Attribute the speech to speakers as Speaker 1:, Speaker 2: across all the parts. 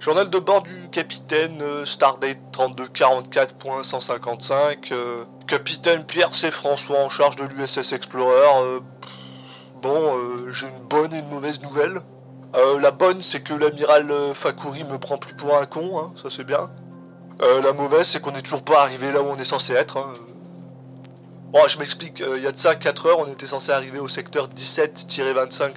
Speaker 1: Journal de bord du capitaine euh, Stardate 3244.155. euh, capitaine Pierre C. François en charge de l'USS Explorer. euh, bon, j'ai une bonne et une mauvaise nouvelle. La bonne, c'est que l'amiral Fakuri me prend plus pour un con, hein, ça c'est bien. La mauvaise, c'est qu'on n'est toujours pas arrivé là où on est censé être. hein. Bon, je m'explique, il y a de ça 4 heures, on était censé arriver au secteur 17-25-03,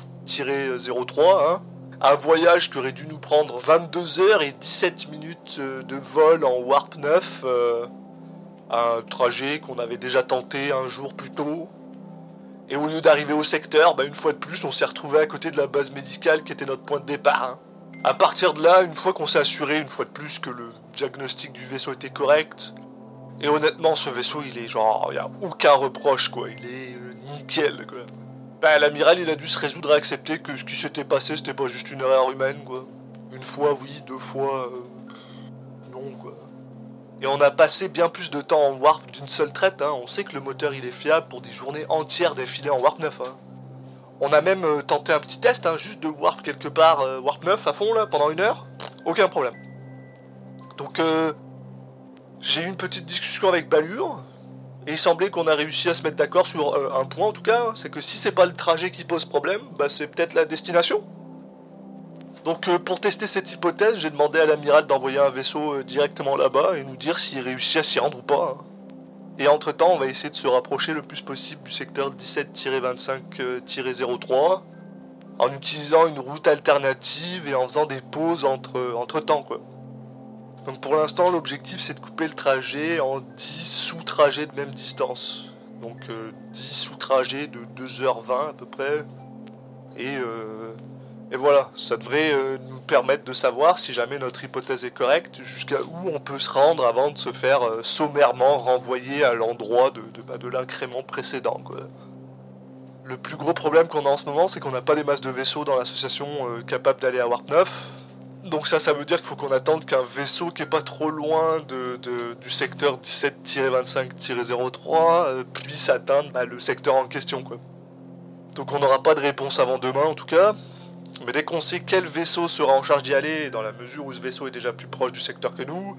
Speaker 1: hein. Un voyage qui aurait dû nous prendre 22 heures et 17 minutes euh, de vol en Warp 9. euh, un trajet qu'on avait déjà tenté un jour plus tôt. Et au lieu d'arriver au secteur, bah, une fois de plus, on s'est retrouvé à côté de la base médicale qui était notre point de départ. hein. À partir de là, une fois qu'on s'est assuré, une fois de plus, que le diagnostic du vaisseau était correct, et honnêtement, ce vaisseau, il est genre, n'y a aucun reproche, quoi. Il est euh, nickel. Ben, l'amiral, il a dû se résoudre à accepter que ce qui s'était passé, c'était pas juste une erreur humaine, quoi. Une fois, oui, deux fois, euh, non, quoi. Et on a passé bien plus de temps en warp d'une seule traite, hein. On sait que le moteur, il est fiable pour des journées entières d'affilée en warp 9, hein. On a même euh, tenté un petit test, hein, juste de warp quelque part, euh, warp 9 à fond, là, pendant une heure. Aucun problème. Donc, j'ai eu une petite discussion avec Balure, et il semblait qu'on a réussi à se mettre d'accord sur euh, un point en tout cas, c'est que si c'est pas le trajet qui pose problème, bah c'est peut-être la destination. Donc euh, pour tester cette hypothèse, j'ai demandé à l'amiral d'envoyer un vaisseau euh, directement là-bas et nous dire s'il réussit à s'y rendre ou pas. hein. Et entre-temps, on va essayer de se rapprocher le plus possible du secteur 17-25-03 en utilisant une route alternative et en faisant des pauses entre, entre temps quoi. Donc pour l'instant, l'objectif c'est de couper le trajet en 10 sous-trajets de même distance. Donc euh, 10 sous-trajets de 2h20 à peu près. Et, euh, et voilà, ça devrait euh, nous permettre de savoir si jamais notre hypothèse est correcte, jusqu'à où on peut se rendre avant de se faire euh, sommairement renvoyer à l'endroit de, de, bah, de l'incrément précédent. Quoi. Le plus gros problème qu'on a en ce moment, c'est qu'on n'a pas des masses de vaisseaux dans l'association euh, capables d'aller à Warp 9. Donc ça, ça veut dire qu'il faut qu'on attende qu'un vaisseau qui est pas trop loin du secteur 17-25-03 euh, puisse atteindre bah, le secteur en question. Donc on n'aura pas de réponse avant demain en tout cas. Mais dès qu'on sait quel vaisseau sera en charge d'y aller, dans la mesure où ce vaisseau est déjà plus proche du secteur que nous,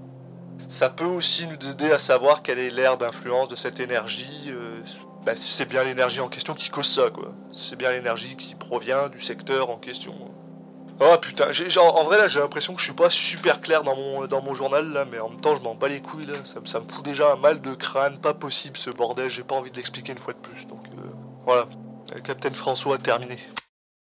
Speaker 1: ça peut aussi nous aider à savoir quelle est l'aire d'influence de cette énergie. euh, bah, si c'est bien l'énergie en question qui cause ça, quoi. Si c'est bien l'énergie qui provient du secteur en question. Oh putain, genre, en vrai là j'ai l'impression que je suis pas super clair dans mon, dans mon journal là, mais en même temps je m'en bats les couilles là, ça, me- fout déjà un mal de crâne, pas possible ce bordel, j'ai pas envie de l'expliquer une fois de plus, donc euh, voilà. Captain François a terminé.